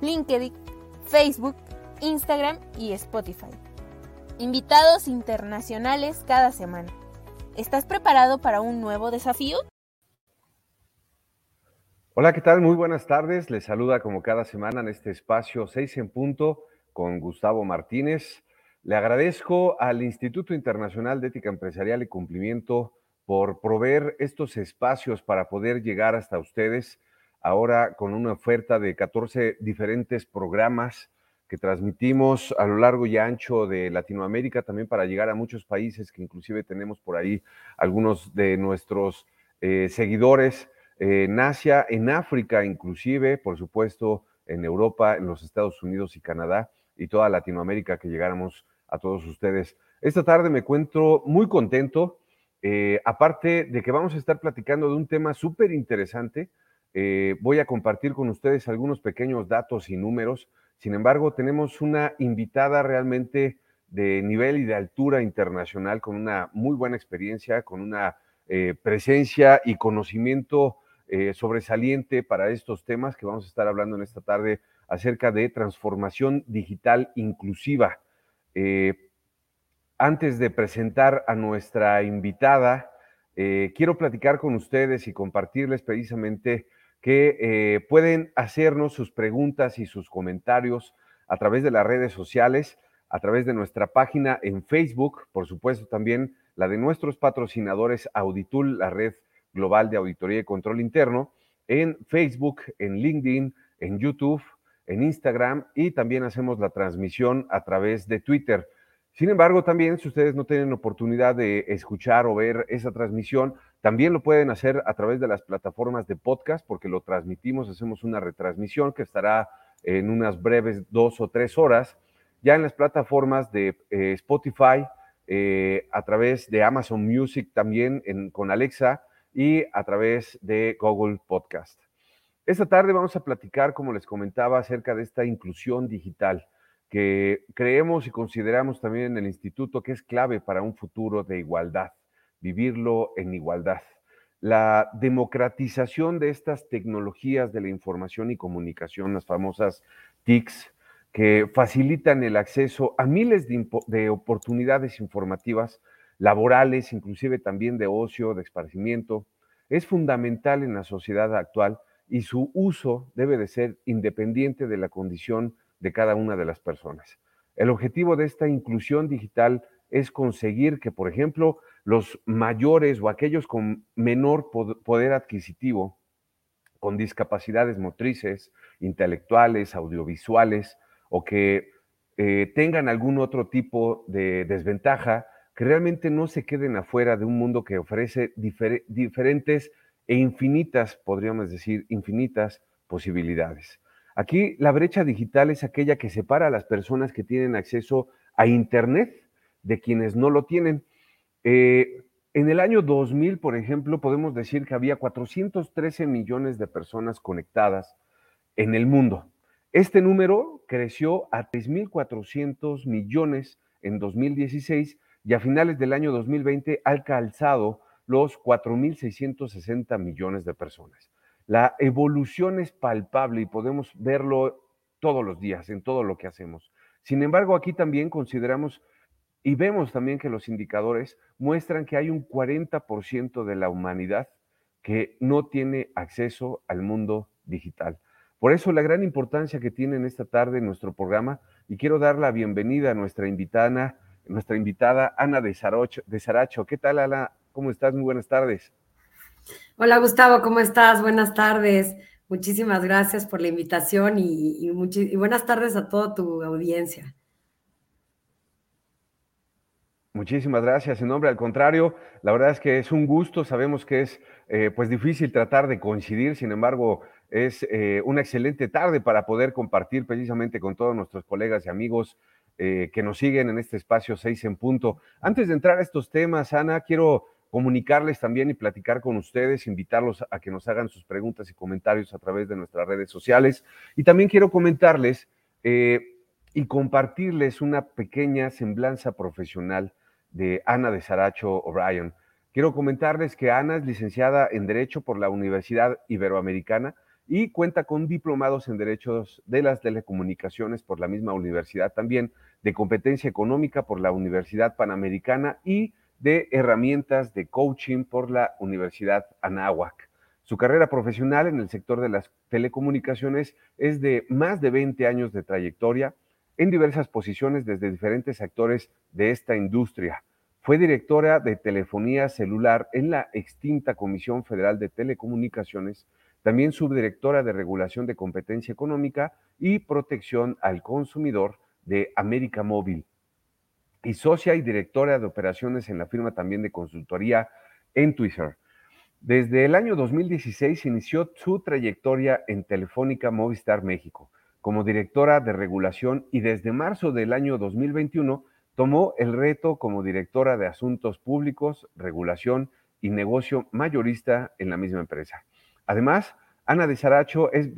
LinkedIn, Facebook, Instagram y Spotify. Invitados internacionales cada semana. ¿Estás preparado para un nuevo desafío? Hola, ¿qué tal? Muy buenas tardes. Les saluda como cada semana en este espacio 6 en punto con Gustavo Martínez. Le agradezco al Instituto Internacional de Ética Empresarial y Cumplimiento por proveer estos espacios para poder llegar hasta ustedes ahora con una oferta de 14 diferentes programas que transmitimos a lo largo y ancho de Latinoamérica, también para llegar a muchos países que inclusive tenemos por ahí algunos de nuestros eh, seguidores en Asia, en África inclusive, por supuesto, en Europa, en los Estados Unidos y Canadá y toda Latinoamérica que llegáramos a todos ustedes. Esta tarde me encuentro muy contento, eh, aparte de que vamos a estar platicando de un tema súper interesante, eh, voy a compartir con ustedes algunos pequeños datos y números sin embargo, tenemos una invitada realmente de nivel y de altura internacional, con una muy buena experiencia, con una eh, presencia y conocimiento eh, sobresaliente para estos temas que vamos a estar hablando en esta tarde acerca de transformación digital inclusiva. Antes de presentar a nuestra invitada, quiero platicar con ustedes y compartirles precisamente que eh, pueden hacernos sus preguntas y sus comentarios a través de las redes sociales, a través de nuestra página en Facebook, por supuesto también la de nuestros patrocinadores Auditul, la red global de auditoría y control interno, en Facebook, en LinkedIn, en YouTube, en Instagram y también hacemos la transmisión a través de Twitter. Sin embargo, también si ustedes no tienen oportunidad de escuchar o ver esa transmisión, también lo pueden hacer a través de las plataformas de podcast, porque lo transmitimos, hacemos una retransmisión que estará en unas breves dos o tres horas, ya en las plataformas de eh, Spotify, eh, a través de Amazon Music también con Alexa y a través de Google Podcast. Esta tarde vamos a platicar, como les comentaba, acerca de esta inclusión digital que creemos y consideramos también en el instituto que es clave para un futuro de igualdad vivirlo en igualdad. La democratización de estas tecnologías de la información y comunicación, las famosas TICs, que facilitan el acceso a miles de, oportunidades informativas, laborales, inclusive también de ocio, de esparcimiento, es fundamental en la sociedad actual y su uso debe de ser independiente de la condición de cada una de las personas. El objetivo de esta inclusión digital es conseguir que, por ejemplo, los mayores o aquellos con menor poder adquisitivo, con discapacidades motrices, intelectuales, audiovisuales, o que eh, tengan algún otro tipo de desventaja, que realmente no se queden afuera de un mundo que ofrece diferentes e infinitas, podríamos decir, infinitas posibilidades. Aquí la brecha digital es aquella que separa a las personas que tienen acceso a Internet de quienes no lo tienen. Eh, en el año 2000, por ejemplo, podemos decir que había 413 millones de personas conectadas en el mundo. Este número creció a 3.400 millones en 2016 y a finales del año 2020 ha alcanzado los 4.660 millones de personas. La evolución es palpable y podemos verlo todos los días en todo lo que hacemos. Sin embargo, aquí también consideramos y vemos también que los indicadores muestran que hay un 40% de la humanidad que no tiene acceso al mundo digital. Por eso la gran importancia que tiene en esta tarde nuestro programa y quiero dar la bienvenida a nuestra invitada, nuestra invitada Ana de, Saracho. de Saracho. ¿Qué tal, Ana? ¿Cómo estás? Muy buenas tardes. Hola, Gustavo, ¿cómo estás? Buenas tardes. Muchísimas gracias por la invitación y, y buenas tardes a toda tu audiencia. Muchísimas gracias. En nombre al contrario, la verdad es que es un gusto. Sabemos que es eh, pues difícil tratar de coincidir. Sin embargo, es eh, una excelente tarde para poder compartir precisamente con todos nuestros colegas y amigos eh, que nos siguen en este espacio 6 en punto. Antes de entrar a estos temas, Ana, quiero comunicarles también y platicar con ustedes, invitarlos a que nos hagan sus preguntas y comentarios a través de nuestras redes sociales. Y también quiero comentarles eh, y compartirles una pequeña semblanza profesional de Ana de Saracho O'Brien. Quiero comentarles que Ana es licenciada en Derecho por la Universidad Iberoamericana y cuenta con diplomados en Derechos de las Telecomunicaciones por la misma universidad también, de competencia económica por la Universidad Panamericana y de herramientas de coaching por la Universidad Anáhuac. Su carrera profesional en el sector de las telecomunicaciones es de más de 20 años de trayectoria en diversas posiciones desde diferentes actores de esta industria. Fue directora de telefonía celular en la extinta Comisión Federal de Telecomunicaciones, también subdirectora de regulación de competencia económica y protección al consumidor de América Móvil y socia y directora de operaciones en la firma también de consultoría en Twitter. Desde el año 2016 inició su trayectoria en Telefónica Movistar México como directora de regulación y desde marzo del año 2021 tomó el reto como directora de asuntos públicos, regulación y negocio mayorista en la misma empresa. Además, Ana de Saracho es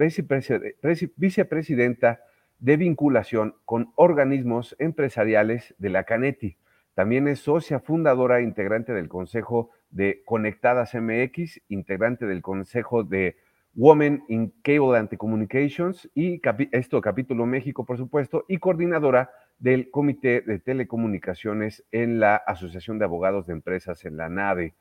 vicepresidenta de vinculación con organismos empresariales de la Caneti. También es socia fundadora e integrante del Consejo de Conectadas MX, integrante del Consejo de Women in Cable and Communications y esto capítulo México, por supuesto, y coordinadora del Comité de Telecomunicaciones en la Asociación de Abogados de Empresas en la NADE.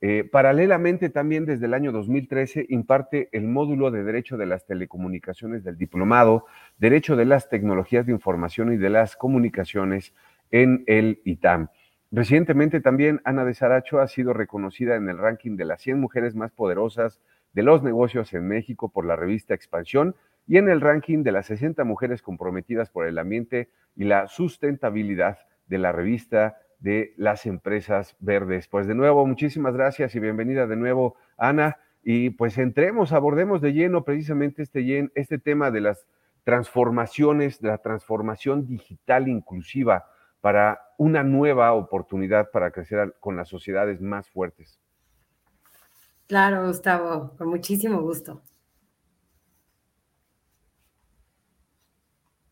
Eh, paralelamente, también desde el año 2013 imparte el módulo de Derecho de las Telecomunicaciones del Diplomado, Derecho de las Tecnologías de Información y de las Comunicaciones en el ITAM. Recientemente también Ana de Saracho ha sido reconocida en el ranking de las 100 mujeres más poderosas de los negocios en México por la revista Expansión y en el ranking de las 60 mujeres comprometidas por el ambiente y la sustentabilidad de la revista de las empresas verdes. Pues de nuevo, muchísimas gracias y bienvenida de nuevo, Ana. Y pues entremos, abordemos de lleno precisamente este, este tema de las transformaciones, de la transformación digital inclusiva para una nueva oportunidad para crecer con las sociedades más fuertes. Claro, Gustavo, con muchísimo gusto.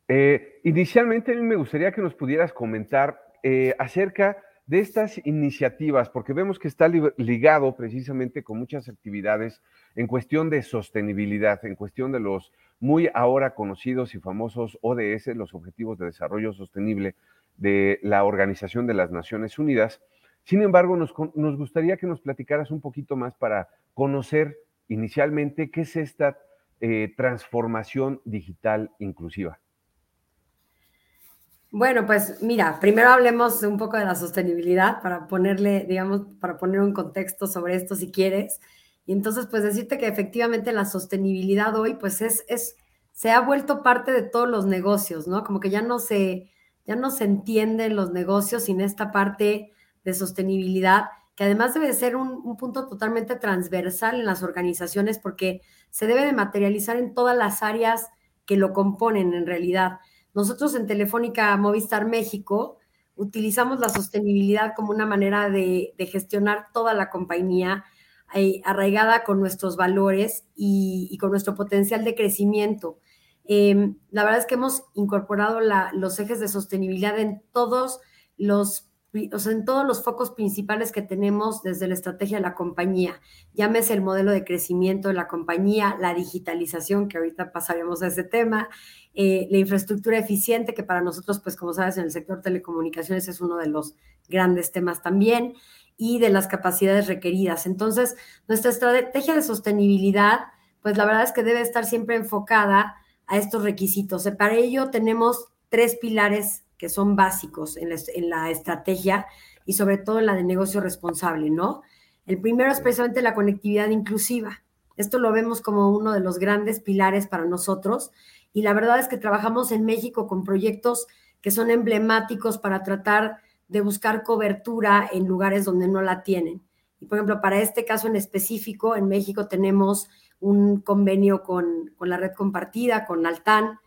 Eh, inicialmente a mí me gustaría que nos pudieras comentar eh, acerca de estas iniciativas, porque vemos que está ligado precisamente con muchas actividades en cuestión de sostenibilidad, en cuestión de los muy ahora conocidos y famosos ODS, los Objetivos de Desarrollo Sostenible de la Organización de las Naciones Unidas. Sin embargo, nos, gustaría que nos platicaras un poquito más para conocer inicialmente qué es esta eh, transformación digital inclusiva. Bueno, pues mira, primero hablemos un poco de la sostenibilidad para ponerle, digamos, para poner un contexto sobre esto si quieres. Y entonces, pues decirte que efectivamente la sostenibilidad hoy, pues es, es, se ha vuelto parte de todos los negocios, ¿no? Como que ya no se, ya no se entienden los negocios sin esta parte de sostenibilidad, que además debe ser un, un punto totalmente transversal en las organizaciones porque se debe de materializar en todas las áreas que lo componen en realidad. Nosotros en Telefónica Movistar México utilizamos la sostenibilidad como una manera de, gestionar toda la compañía eh, arraigada con nuestros valores y, con nuestro potencial de crecimiento. Em, la verdad es que hemos incorporado los ejes de sostenibilidad en todos los en todos los focos principales que tenemos desde la estrategia de la compañía. Llámese el modelo de crecimiento de la compañía, la digitalización, que ahorita pasaremos a ese tema, eh, la infraestructura eficiente, que para nosotros, pues como sabes, en el sector telecomunicaciones es uno de los grandes temas también, y de las capacidades requeridas. Entonces, nuestra estrategia de sostenibilidad, pues la verdad es que debe estar siempre enfocada a estos requisitos. Para ello tenemos tres pilares que son básicos en la, estrategia y sobre todo en la de negocio responsable, ¿no? El primero es precisamente la conectividad inclusiva. Esto lo vemos como uno de los grandes pilares para nosotros y la verdad es que trabajamos en México con proyectos que son emblemáticos para tratar de buscar cobertura en lugares donde no la tienen. Y por ejemplo, para este caso en específico, en México tenemos un convenio con, la red compartida, con Altán,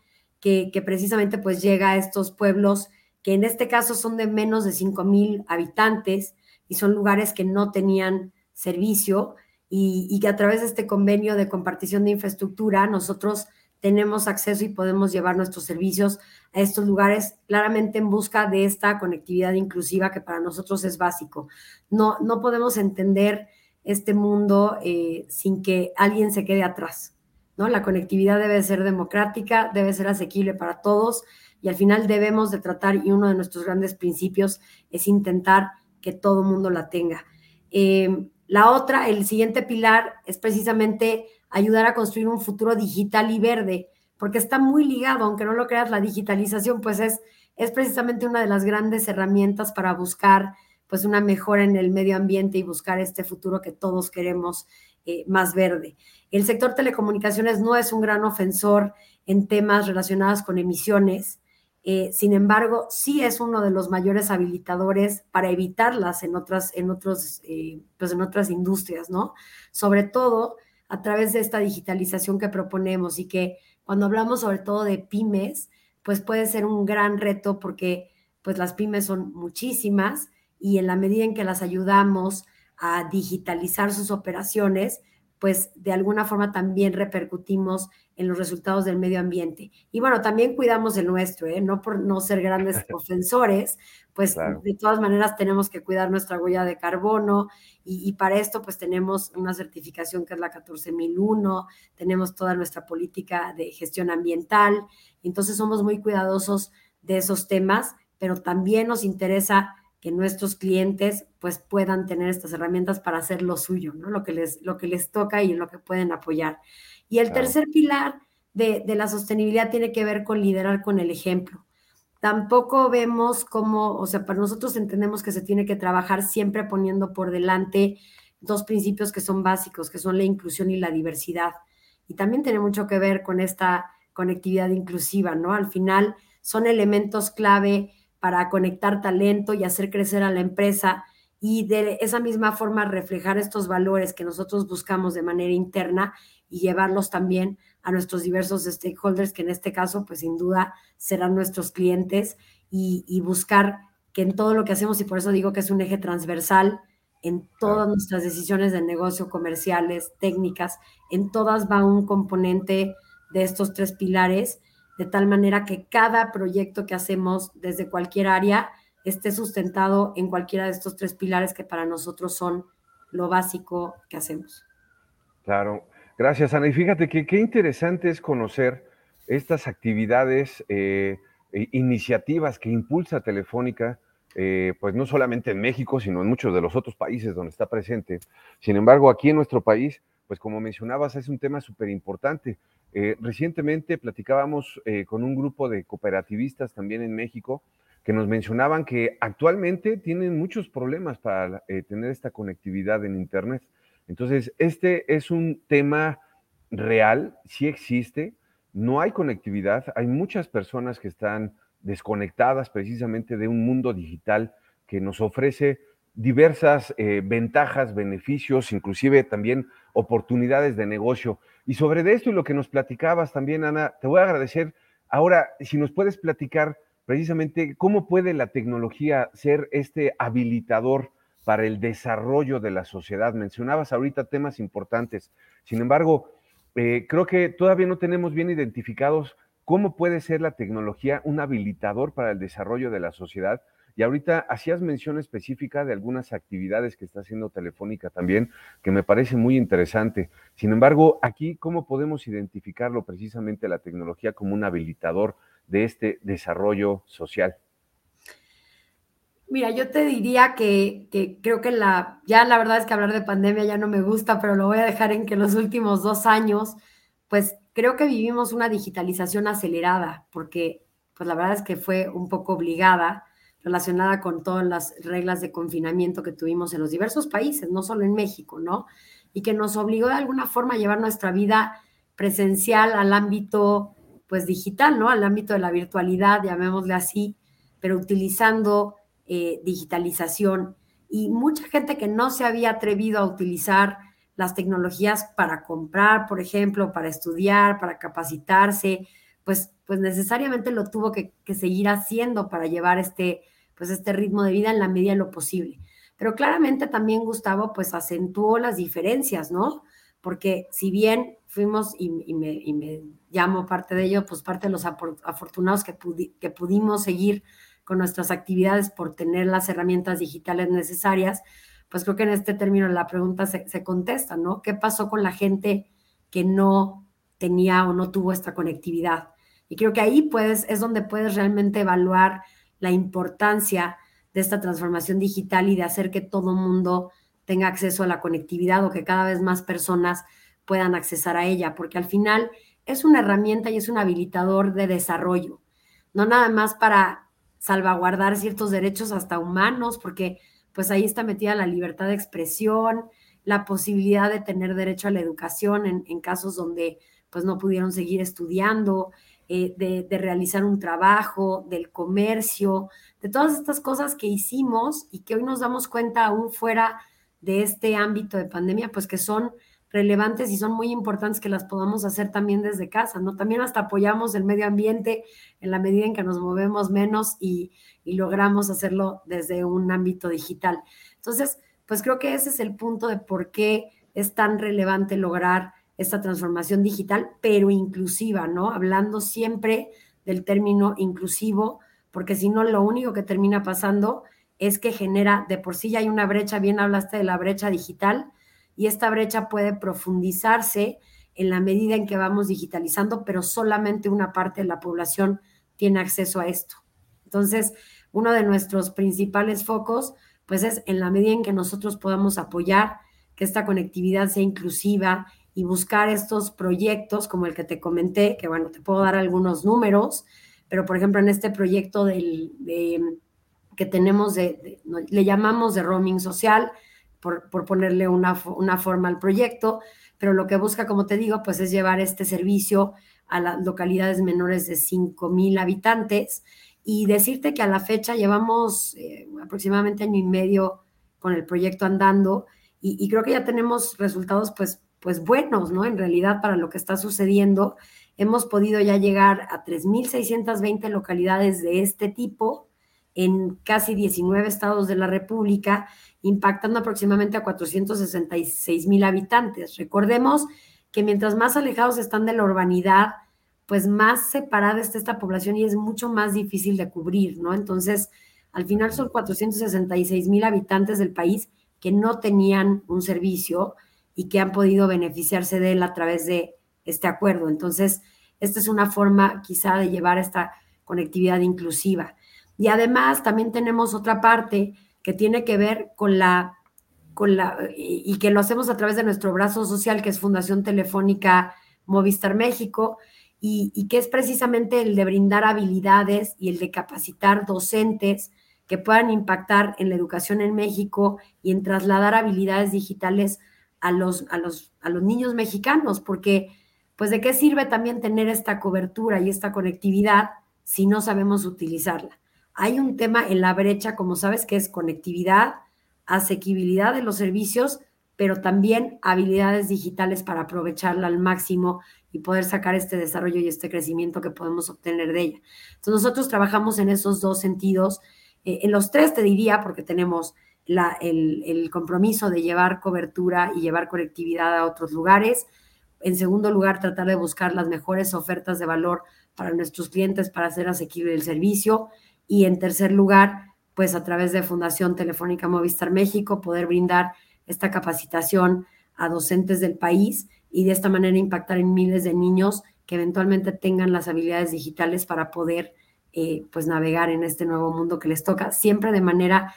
que, precisamente pues llega a estos pueblos que en este caso son de menos de 5 mil habitantes y son lugares que no tenían servicio y, y que a través de este convenio de compartición de infraestructura nosotros tenemos acceso y podemos llevar nuestros servicios a estos lugares, claramente en busca de esta conectividad inclusiva que para nosotros es básico. No, no podemos entender este mundo eh, sin que alguien se quede atrás. ¿No? La conectividad debe ser democrática, debe ser asequible para todos y al final debemos de tratar, y uno de nuestros grandes principios es intentar que todo mundo la tenga. Eh, la otra, el siguiente pilar es precisamente ayudar a construir un futuro digital y verde, porque está muy ligado, aunque no lo creas, la digitalización, pues es, es precisamente una de las grandes herramientas para buscar pues una mejora en el medio ambiente y buscar este futuro que todos queremos eh, más verde. El sector telecomunicaciones no es un gran ofensor en temas relacionados con emisiones, eh, sin embargo, sí es uno de los mayores habilitadores para evitarlas en otras, en otros, eh, pues en otras industrias, ¿no? Sobre todo a través de esta digitalización que proponemos y que cuando hablamos sobre todo de pymes, pues puede ser un gran reto porque pues las pymes son muchísimas y en la medida en que las ayudamos a digitalizar sus operaciones, pues de alguna forma también repercutimos en los resultados del medio ambiente. Y bueno, también cuidamos el nuestro, ¿eh? no por no ser grandes ofensores, pues de todas maneras tenemos que cuidar nuestra huella de carbono y, y, para esto pues tenemos una certificación que es la 14001, tenemos toda nuestra política de gestión ambiental, entonces somos muy cuidadosos de esos temas, pero también nos interesa que nuestros clientes pues puedan tener estas herramientas para hacer lo suyo, ¿no? Lo que les, lo que les toca y en lo que pueden apoyar. Y el tercer pilar de, de, la sostenibilidad tiene que ver con liderar con el ejemplo. Tampoco vemos cómo, o sea, para nosotros entendemos que se tiene que trabajar siempre poniendo por delante dos principios que son básicos, que son la inclusión y la diversidad. Y también tiene mucho que ver con esta conectividad inclusiva, ¿no? Al final son elementos clave para conectar talento y hacer crecer a la empresa y de esa misma forma reflejar estos valores que nosotros buscamos de manera interna y llevarlos también a nuestros diversos stakeholders, que en este caso, pues sin duda serán nuestros clientes, y, buscar que en todo lo que hacemos, y por eso digo que es un eje transversal, en todas nuestras decisiones de negocio, comerciales, técnicas, en todas va un componente de estos tres pilares de tal manera que cada proyecto que hacemos desde cualquier área esté sustentado en cualquiera de estos tres pilares que para nosotros son lo básico que hacemos. Claro, gracias Ana. Y fíjate que qué interesante es conocer estas actividades, eh, iniciativas que impulsa Telefónica, eh, pues no solamente en México, sino en muchos de los otros países donde está presente. Sin embargo, aquí en nuestro país, pues como mencionabas, es un tema súper importante. Eh, recientemente platicábamos eh, con un grupo de cooperativistas también en México que nos mencionaban que actualmente tienen muchos problemas para eh, tener esta conectividad en Internet. Entonces, este es un tema real, sí existe, no hay conectividad, hay muchas personas que están desconectadas precisamente de un mundo digital que nos ofrece diversas ventajas, beneficios, inclusive también oportunidades de negocio. Y sobre esto y lo que nos platicabas también, Ana, te voy a agradecer. Ahora, si nos puedes platicar precisamente cómo puede la tecnología ser este habilitador para el desarrollo de la sociedad. Mencionabas ahorita temas importantes. Sin embargo, eh, creo que todavía no tenemos bien identificados cómo puede ser la tecnología un habilitador para el desarrollo de la sociedad y ahorita hacías mención específica de algunas actividades que está haciendo Telefónica también, que me parece muy interesante. Sin embargo, aquí, ¿cómo podemos identificarlo precisamente la tecnología como un habilitador de este desarrollo social? Mira, yo te diría que, creo que la, ya la verdad es que hablar de pandemia ya no me gusta, pero lo voy a dejar en que los últimos dos años, pues creo que vivimos una digitalización acelerada, porque pues la verdad es que fue un poco obligada relacionada con todas las reglas de confinamiento que tuvimos en los diversos países, no solo en México, ¿no? Y que nos obligó de alguna forma a llevar nuestra vida presencial al ámbito, pues digital, ¿no? Al ámbito de la virtualidad, llamémosle así, pero utilizando eh, digitalización. Y mucha gente que no se había atrevido a utilizar las tecnologías para comprar, por ejemplo, para estudiar, para capacitarse, pues, pues necesariamente lo tuvo que, que, seguir haciendo para llevar este, pues este ritmo de vida en la medida de lo posible. Pero claramente también Gustavo pues acentuó las diferencias, ¿no? Porque si bien fuimos, y, me, llamo parte de ello, pues parte de los afortunados que, que pudimos seguir con nuestras actividades por tener las herramientas digitales necesarias, pues creo que en este término la pregunta se, se contesta, ¿no? ¿Qué pasó con la gente que no tenía o no tuvo esta conectividad? Y creo que ahí puedes, es donde puedes realmente evaluar la importancia de esta transformación digital y de hacer que todo mundo tenga acceso a la conectividad o que cada vez más personas puedan accesar a ella, porque al final es una herramienta y es un habilitador de desarrollo, no nada más para salvaguardar ciertos derechos hasta humanos, porque pues ahí está metida la libertad de expresión, la posibilidad de tener derecho a la educación en, en casos donde pues no pudieron seguir estudiando, eh, de, de, realizar un trabajo, del comercio, de todas estas cosas que hicimos y que hoy nos damos cuenta aún fuera de este ámbito de pandemia, pues que son relevantes y son muy importantes que las podamos hacer también desde casa, ¿no? También hasta apoyamos el medio ambiente en la medida en que nos movemos menos y, y logramos hacerlo desde un ámbito digital. Entonces, pues creo que ese es el punto de por qué es tan relevante lograr esta transformación digital, pero inclusiva, ¿no? Hablando siempre del término inclusivo, porque si no, lo único que termina pasando es que genera, de por sí ya hay una brecha, bien hablaste de la brecha digital, y esta brecha puede profundizarse en la medida en que vamos digitalizando, pero solamente una parte de la población tiene acceso a esto. Entonces, uno de nuestros principales focos, pues es en la medida en que nosotros podamos apoyar que esta conectividad sea inclusiva y buscar estos proyectos como el que te comenté, que bueno, te puedo dar algunos números, pero por ejemplo en este proyecto del, que tenemos, de, le llamamos de roaming social, por, por ponerle una, una, forma al proyecto, pero lo que busca, como te digo, pues es llevar este servicio a las localidades menores de 5 mil habitantes y decirte que a la fecha llevamos eh, aproximadamente año y medio con el proyecto andando y creo que ya tenemos resultados pues pues buenos, ¿no? En realidad, para lo que está sucediendo, hemos podido ya llegar a 3.620 localidades de este tipo en casi 19 estados de la República, impactando aproximadamente a 466 mil habitantes. Recordemos que mientras más alejados están de la urbanidad, pues más separada está esta población y es mucho más difícil de cubrir, ¿no? Entonces, al final son 466 mil habitantes del país que no tenían un servicio y que han podido beneficiarse de él a través de este acuerdo. Entonces, esta es una forma quizá de llevar esta conectividad inclusiva. Y además también tenemos otra parte que tiene que ver con la, con la, y que lo hacemos a través de nuestro brazo social, que es Fundación Telefónica Movistar México, y, y que es precisamente el de brindar habilidades y el de capacitar docentes que puedan impactar en la educación en México y en trasladar habilidades digitales a los, a los, a los niños mexicanos, porque pues de qué sirve también tener esta cobertura y esta conectividad si no sabemos utilizarla. Hay un tema en la brecha, como sabes, que es conectividad, asequibilidad de los servicios, pero también habilidades digitales para aprovecharla al máximo y poder sacar este desarrollo y este crecimiento que podemos obtener de ella. Entonces nosotros trabajamos en esos dos sentidos. Eh, en los tres te diría, porque tenemos el, compromiso de llevar cobertura y llevar conectividad a otros lugares. En segundo lugar, tratar de buscar las mejores ofertas de valor para nuestros clientes para hacer asequible el servicio. Y en tercer lugar, pues a través de Fundación Telefónica Movistar México, poder brindar esta capacitación a docentes del país y de esta manera impactar en miles de niños que eventualmente tengan las habilidades digitales para poder eh, pues navegar en este nuevo mundo que les toca, siempre de manera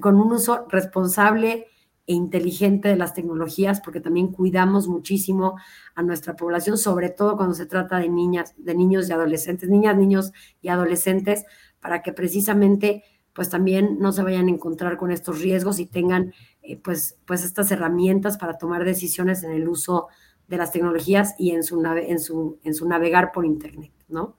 con un uso responsable e inteligente de las tecnologías, porque también cuidamos muchísimo a nuestra población, sobre todo cuando se trata de niñas, de niños y adolescentes, niñas, niños y adolescentes, para que precisamente pues también no se vayan a encontrar con estos riesgos y tengan eh, pues, pues estas herramientas para tomar decisiones en el uso de las tecnologías y en su, en su, en su navegar por Internet, ¿no?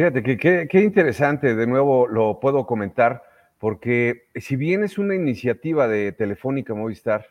Fíjate que qué interesante, de nuevo lo puedo comentar, porque si bien es una iniciativa de Telefónica Movistar,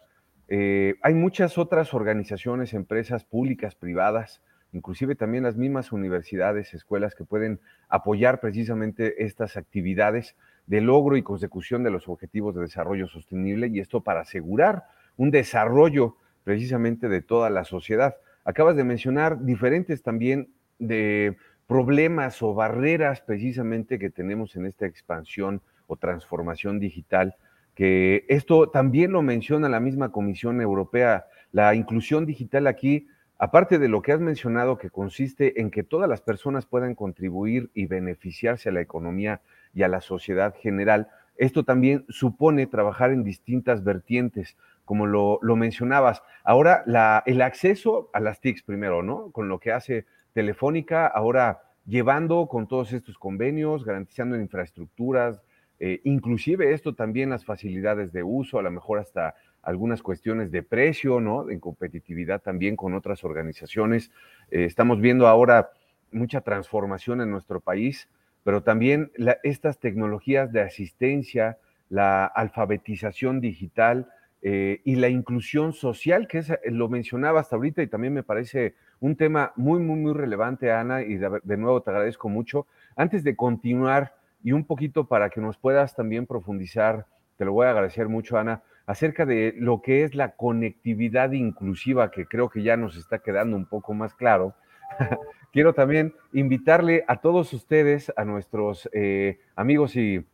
eh, hay muchas otras organizaciones, empresas públicas, privadas, inclusive también las mismas universidades, escuelas que pueden apoyar precisamente estas actividades de logro y consecución de los objetivos de desarrollo sostenible y esto para asegurar un desarrollo precisamente de toda la sociedad. Acabas de mencionar diferentes también de problemas o barreras precisamente que tenemos en esta expansión o transformación digital, que esto también lo menciona la misma Comisión Europea. La inclusión digital aquí, aparte de lo que has mencionado, que consiste en que todas las personas puedan contribuir y beneficiarse a la economía y a la sociedad general, esto también supone trabajar en distintas vertientes, como lo, mencionabas. Ahora, el acceso a las TICs primero, ¿no? Con lo que hace Telefónica, ahora llevando con todos estos convenios, garantizando infraestructuras, eh, inclusive esto también las facilidades de uso, a lo mejor hasta algunas cuestiones de precio, ¿no? En competitividad también con otras organizaciones. Eh, estamos viendo ahora mucha transformación en nuestro país, pero también estas tecnologías de asistencia, la alfabetización digital, eh, y la inclusión social, que es, lo mencionaba hasta ahorita y también me parece un tema muy, muy, muy relevante, Ana, y de, nuevo te agradezco mucho. Antes de continuar y un poquito para que nos puedas también profundizar, te lo voy a agradecer mucho, Ana, acerca de lo que es la conectividad inclusiva, que creo que ya nos está quedando un poco más claro. Quiero también invitarle a todos ustedes, a nuestros eh, amigos y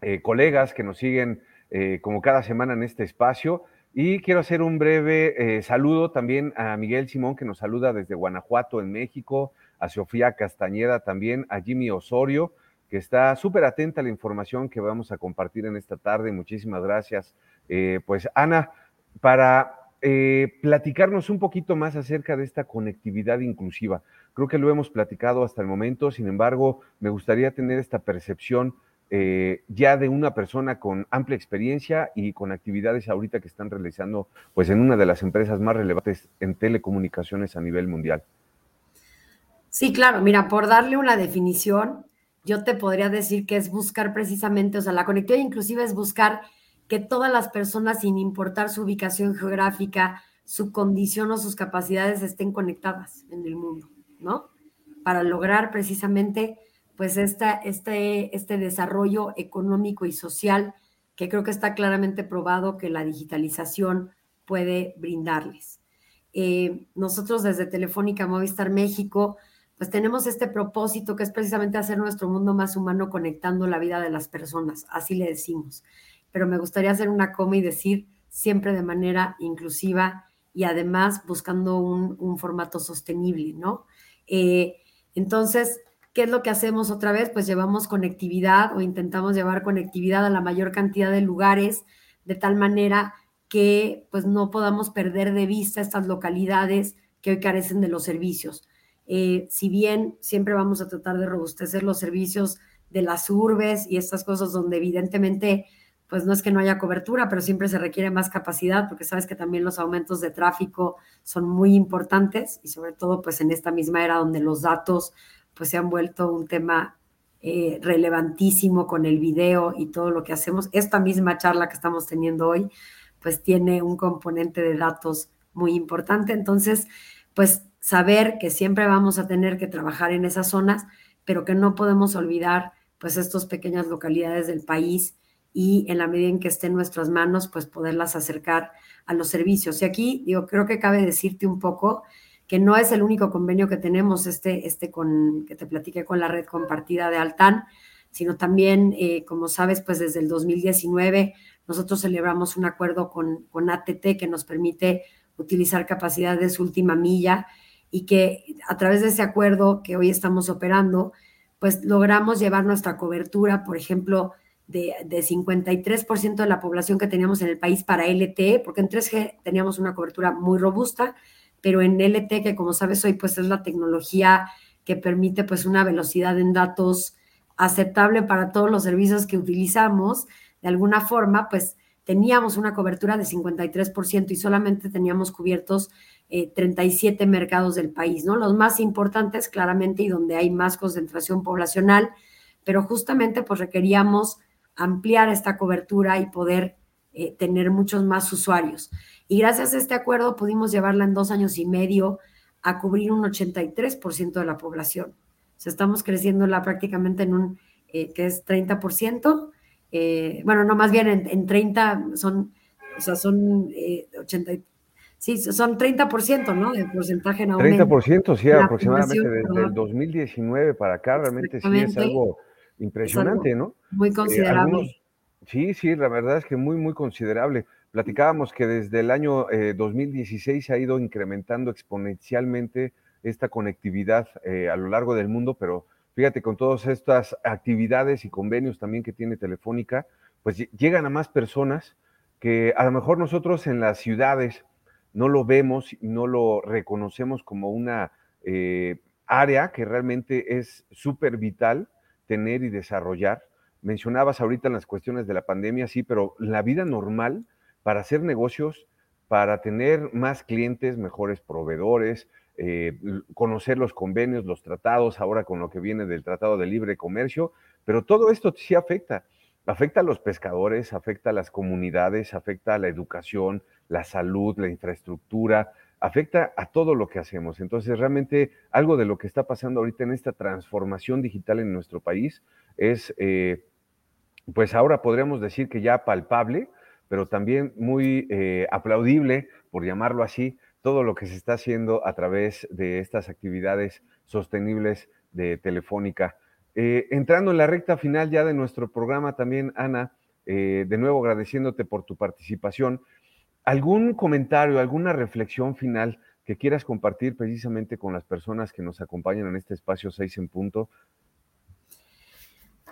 eh, colegas que nos siguen eh, como cada semana en este espacio. Y quiero hacer un breve eh, saludo también a Miguel Simón, que nos saluda desde Guanajuato, en México, a Sofía Castañeda también, a Jimmy Osorio, que está súper atenta a la información que vamos a compartir en esta tarde. Muchísimas gracias. Eh, pues Ana, para platicarnos un poquito más acerca de esta conectividad inclusiva. Creo que lo hemos platicado hasta el momento, sin embargo, me gustaría tener esta percepción eh, ya de una persona con amplia experiencia y con actividades ahorita que están realizando pues en una de las empresas más relevantes en telecomunicaciones a nivel mundial. Sí, claro, mira, por darle una definición, yo te podría decir que es buscar precisamente, o sea, la conectividad inclusiva es buscar que todas las personas, sin importar su ubicación geográfica, su condición o sus capacidades, estén conectadas en el mundo, ¿no? Para lograr precisamente pues esta, este, este desarrollo económico y social que creo que está claramente probado que la digitalización puede brindarles. Eh, nosotros desde Telefónica Movistar México, pues tenemos este propósito que es precisamente hacer nuestro mundo más humano conectando la vida de las personas, así le decimos. Pero me gustaría hacer una coma y decir siempre de manera inclusiva y además buscando un, formato sostenible, ¿no? Eh, entonces, ¿Qué es lo que hacemos otra vez? Pues llevamos conectividad o intentamos llevar conectividad a la mayor cantidad de lugares de tal manera que pues no podamos perder de vista estas localidades que hoy carecen de los servicios. Eh, si bien siempre vamos a tratar de robustecer los servicios de las urbes y estas cosas donde evidentemente pues no es que no haya cobertura, pero siempre se requiere más capacidad porque sabes que también los aumentos de tráfico son muy importantes y sobre todo pues en esta misma era donde los datos pues se han vuelto un tema eh, relevantísimo con el video y todo lo que hacemos. Esta misma charla que estamos teniendo hoy, pues tiene un componente de datos muy importante. Entonces, pues saber que siempre vamos a tener que trabajar en esas zonas, pero que no podemos olvidar pues estas pequeñas localidades del país y en la medida en que esté en nuestras manos, pues poderlas acercar a los servicios. Y aquí, digo, creo que cabe decirte un poco que no es el único convenio que tenemos, este, este con, que te platiqué con la red compartida de Altán, sino también, eh, como sabes, pues desde el 2019 nosotros celebramos un acuerdo con, con ATT que nos permite utilizar capacidades última milla y que a través de ese acuerdo que hoy estamos operando, pues logramos llevar nuestra cobertura, por ejemplo, de, de 53% de la población que teníamos en el país para LTE, porque en 3G teníamos una cobertura muy robusta, pero en LT, que como sabes hoy pues es la tecnología que permite pues una velocidad en datos aceptable para todos los servicios que utilizamos, de alguna forma pues teníamos una cobertura de 53% y solamente teníamos cubiertos 37 eh, mercados del país, ¿no? Los más importantes claramente y donde hay más concentración poblacional, pero justamente pues requeríamos ampliar esta cobertura y poder eh, tener muchos más usuarios. Y gracias a este acuerdo pudimos llevarla en dos años y medio a cubrir un 83% de la población. O sea, estamos creciéndola prácticamente en un, eh, que es 30%, eh, bueno, no, más bien en, 30 son, o sea, son 80, sí, son 30%, ¿no? De porcentaje en aumento. 30%, sí, aproximadamente desde el 2019 para acá, realmente sí es algo impresionante, ¿no? Muy considerable. sí, sí, la verdad es que muy, muy considerable. Platicábamos que desde el año 2016 se ha ido incrementando exponencialmente esta conectividad a lo largo del mundo, pero fíjate, con todas estas actividades y convenios también que tiene Telefónica, pues llegan a más personas que a lo mejor nosotros en las ciudades no lo vemos no lo reconocemos como una eh, área que realmente es súper vital tener y desarrollar. Mencionabas ahorita en las cuestiones de la pandemia, sí, pero la vida normal para hacer negocios, para tener más clientes, mejores proveedores, eh, conocer los convenios, los tratados, ahora con lo que viene del Tratado de Libre Comercio, pero todo esto sí afecta. Afecta a los pescadores, afecta a las comunidades, afecta a la educación, la salud, la infraestructura, afecta a todo lo que hacemos. Entonces, realmente algo de lo que está pasando ahorita en esta transformación digital en nuestro país es, eh, pues ahora podríamos decir que ya palpable, pero también muy eh, aplaudible, por llamarlo así, todo lo que se está haciendo a través de estas actividades sostenibles de Telefónica. Eh, entrando en la recta final ya de nuestro programa también, Ana, de nuevo agradeciéndote por tu participación. ¿Algún comentario, alguna reflexión final que quieras compartir precisamente con las personas que nos acompañan en este espacio 6 en punto?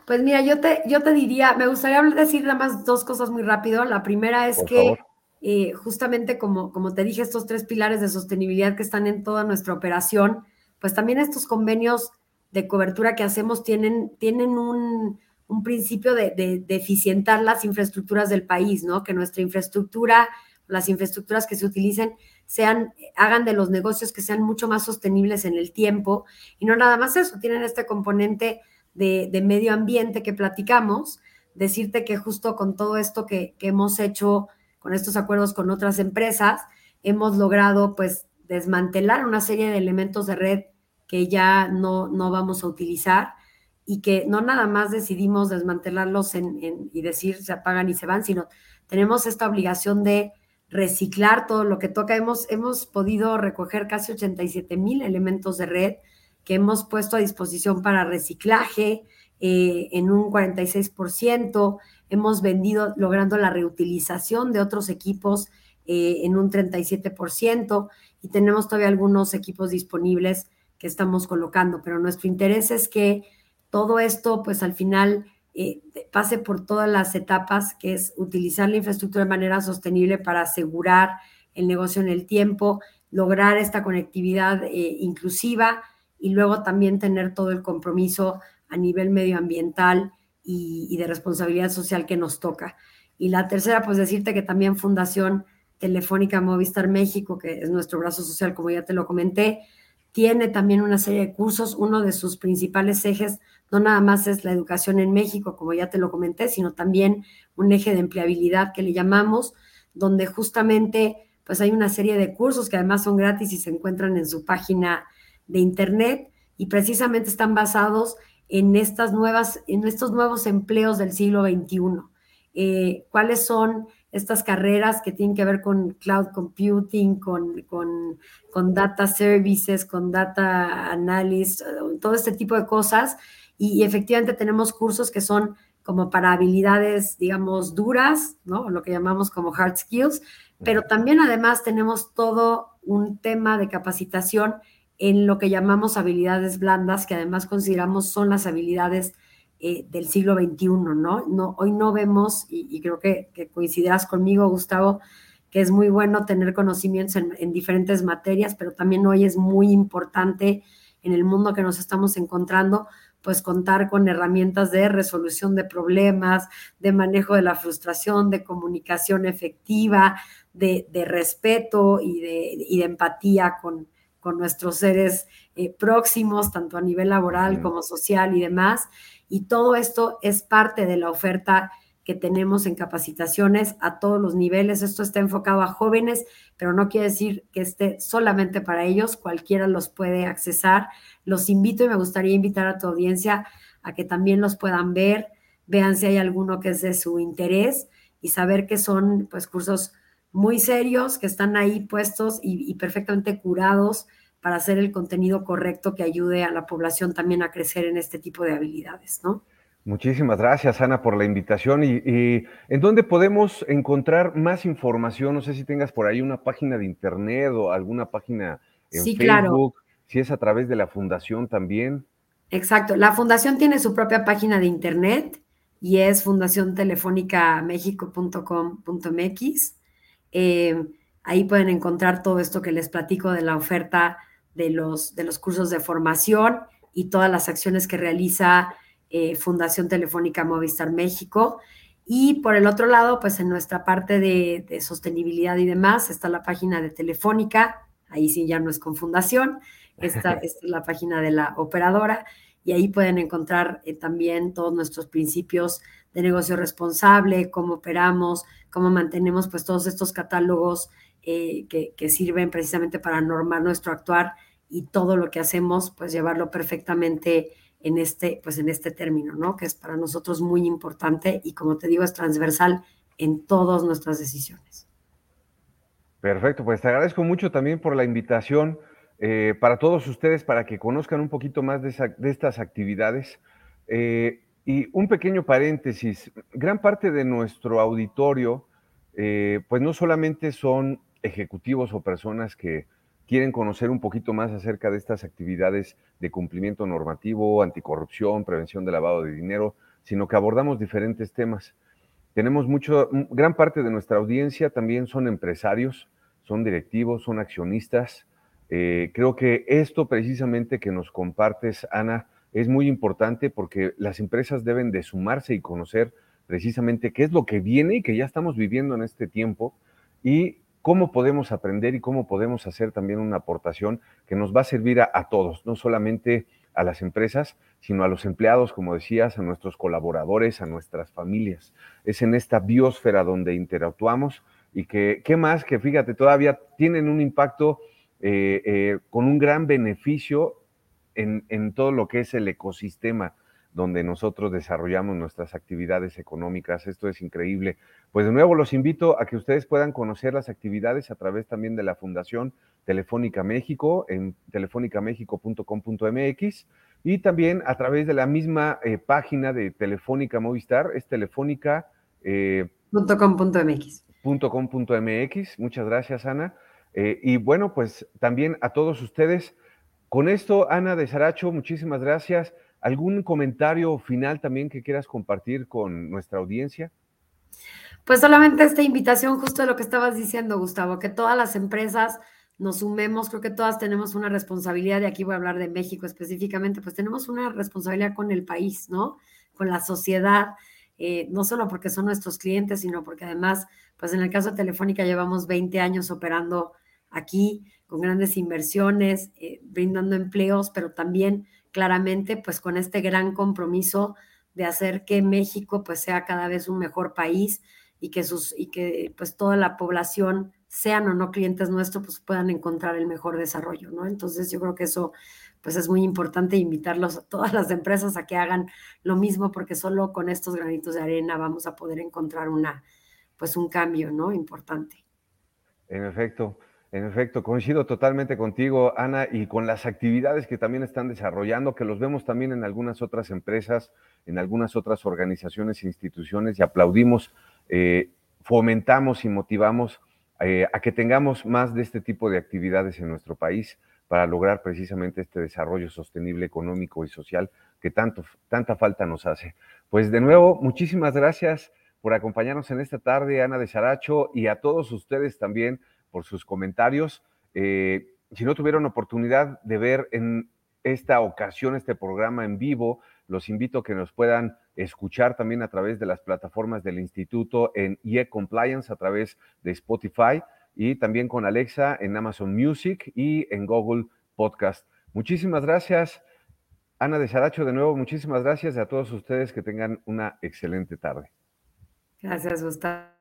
Pues mira, yo te, yo te diría, me gustaría decir nada más dos cosas muy rápido. La primera es que eh, justamente como, como te dije, estos tres pilares de sostenibilidad que están en toda nuestra operación, pues también estos convenios de cobertura que hacemos tienen, tienen un, un principio de, de, de, eficientar las infraestructuras del país, ¿no? Que nuestra infraestructura las infraestructuras que se utilicen sean, hagan de los negocios que sean mucho más sostenibles en el tiempo. Y no nada más eso, tienen este componente de, medio ambiente que platicamos. Decirte que justo con todo esto que, hemos hecho, con estos acuerdos con otras empresas, hemos logrado pues desmantelar una serie de elementos de red que ya no, no vamos a utilizar y que no nada más decidimos desmantelarlos y decir se apagan y se van, sino tenemos esta obligación de reciclar todo lo que toca. Hemos, hemos podido recoger casi 87 mil elementos de red que hemos puesto a disposición para reciclaje eh, en un 46%. Hemos vendido logrando la reutilización de otros equipos eh, en un 37% y tenemos todavía algunos equipos disponibles que estamos colocando, pero nuestro interés es que todo esto, pues al final eh, pase por todas las etapas, que es utilizar la infraestructura de manera sostenible para asegurar el negocio en el tiempo, lograr esta conectividad inclusiva y luego también tener todo el compromiso a nivel medioambiental y, de responsabilidad social que nos toca. Y la tercera, pues decirte que también Fundación Telefónica Movistar México, que es nuestro brazo social, como ya te lo comenté, tiene también una serie de cursos. Uno de sus principales ejes no nada más es la educación en México, como ya te lo comenté, sino también un eje de empleabilidad que le llamamos, donde justamente pues hay una serie de cursos que además son gratis y se encuentran en su página de internet y precisamente están basados en estas nuevas, en estos nuevos empleos del siglo XXI. Eh, ¿Cuáles son estas carreras que tienen que ver con cloud computing, con, con, con data services, con data analysis, todo este tipo de cosas? Y, efectivamente tenemos cursos que son como para habilidades, digamos, duras, ¿no? Lo que llamamos como hard skills, pero también además tenemos todo un tema de capacitación en lo que llamamos habilidades blandas, que además consideramos son las habilidades eh, del siglo XXI, ¿no? no hoy no vemos, y, creo que, coincidirás conmigo, Gustavo, que es muy bueno tener conocimientos en, en diferentes materias, pero también hoy es muy importante en el mundo que nos estamos encontrando, pues contar con herramientas de resolución de problemas, de manejo de la frustración, de comunicación efectiva, de, respeto y de, empatía con, nuestros seres eh, próximos, tanto a nivel laboral como social y demás. Y todo esto es parte de la oferta que tenemos en capacitaciones a todos los niveles. Esto está enfocado a jóvenes, pero no quiere decir que esté solamente para ellos, cualquiera los puede accesar. Los invito y me gustaría invitar a tu audiencia a que también los puedan ver, vean si hay alguno que es de su interés y saber que son pues cursos muy serios, que están ahí puestos y, y perfectamente curados para hacer el contenido correcto que ayude a la población también a crecer en este tipo de habilidades, ¿no? Muchísimas gracias, Ana, por la invitación. Y, en dónde podemos encontrar más información? No sé si tengas por ahí una página de internet o alguna página en sí, Facebook, claro. si es a través de la fundación también. Exacto. La fundación tiene su propia página de internet y es fundaciontelefónicamexico.com.mx. Eh, ahí pueden encontrar todo esto que les platico de la oferta de los, de los cursos de formación y todas las acciones que realiza eh, Fundación Telefónica Movistar México. Y por el otro lado, pues en nuestra parte de, sostenibilidad y demás, está la página de Telefónica, ahí sí ya no es con fundación, esta, es la página de la operadora, y ahí pueden encontrar eh, también todos nuestros principios de negocio responsable, cómo operamos, cómo mantenemos pues todos estos catálogos eh, que, que, sirven precisamente para normar nuestro actuar y todo lo que hacemos, pues llevarlo perfectamente en este, pues en este término, ¿no? Que es para nosotros muy importante y como te digo, es transversal en todas nuestras decisiones. Perfecto, pues te agradezco mucho también por la invitación eh, para todos ustedes, para que conozcan un poquito más de, estas actividades. Eh, y un pequeño paréntesis, gran parte de nuestro auditorio, eh, pues no solamente son ejecutivos o personas que quieren conocer un poquito más acerca de estas actividades de cumplimiento normativo, anticorrupción, prevención de lavado de dinero, sino que abordamos diferentes temas. Tenemos mucho, gran parte de nuestra audiencia también son empresarios, son directivos, son accionistas. Eh, creo que esto precisamente que nos compartes, Ana, es muy importante porque las empresas deben de sumarse y conocer precisamente qué es lo que viene y que ya estamos viviendo en este tiempo y cómo podemos aprender y cómo podemos hacer también una aportación que nos va a servir a, todos, no solamente a las empresas, sino a los empleados, como decías, a nuestros colaboradores, a nuestras familias. Es en esta biosfera donde interactuamos y que, ¿qué más? Que fíjate, todavía tienen un impacto eh, eh, con un gran beneficio en, en todo lo que es el ecosistema donde nosotros desarrollamos nuestras actividades económicas. Esto es increíble. Pues de nuevo los invito a que ustedes puedan conocer las actividades a través también de la Fundación Telefónica México en telefónicamexico.com.mx y también a través de la misma eh, página de Telefónica Movistar, es telefónica. Eh, .com.mx. .com.mx. Muchas gracias, Ana. Eh, y bueno, pues también a todos ustedes. Con esto, Ana de Saracho, muchísimas gracias. ¿Algún comentario final también que quieras compartir con nuestra audiencia? Pues solamente esta invitación, justo de lo que estabas diciendo, Gustavo, que todas las empresas nos sumemos, creo que todas tenemos una responsabilidad, y aquí voy a hablar de México específicamente, pues tenemos una responsabilidad con el país, ¿no? Con la sociedad, eh, no solo porque son nuestros clientes, sino porque además, pues en el caso de Telefónica llevamos 20 años operando aquí con grandes inversiones, eh, brindando empleos, pero también claramente pues con este gran compromiso de hacer que México pues sea cada vez un mejor país y que sus y que pues toda la población sean o no clientes nuestros pues puedan encontrar el mejor desarrollo, ¿no? Entonces yo creo que eso pues es muy importante invitarlos a todas las empresas a que hagan lo mismo porque solo con estos granitos de arena vamos a poder encontrar una pues un cambio, ¿no? Importante. En efecto. En efecto, coincido totalmente contigo, Ana, y con las actividades que también están desarrollando, que los vemos también en algunas otras empresas, en algunas otras organizaciones e instituciones, y aplaudimos, eh, fomentamos y motivamos eh, a que tengamos más de este tipo de actividades en nuestro país para lograr precisamente este desarrollo sostenible económico y social que tanto, tanta falta nos hace. Pues de nuevo, muchísimas gracias por acompañarnos en esta tarde, Ana de Saracho, y a todos ustedes también por sus comentarios. Eh, si no tuvieron oportunidad de ver en esta ocasión este programa en vivo, los invito a que nos puedan escuchar también a través de las plataformas del instituto en IE Compliance, a través de Spotify y también con Alexa en Amazon Music y en Google Podcast. Muchísimas gracias. Ana de Saracho, de nuevo, muchísimas gracias a todos ustedes que tengan una excelente tarde. Gracias, Gustavo.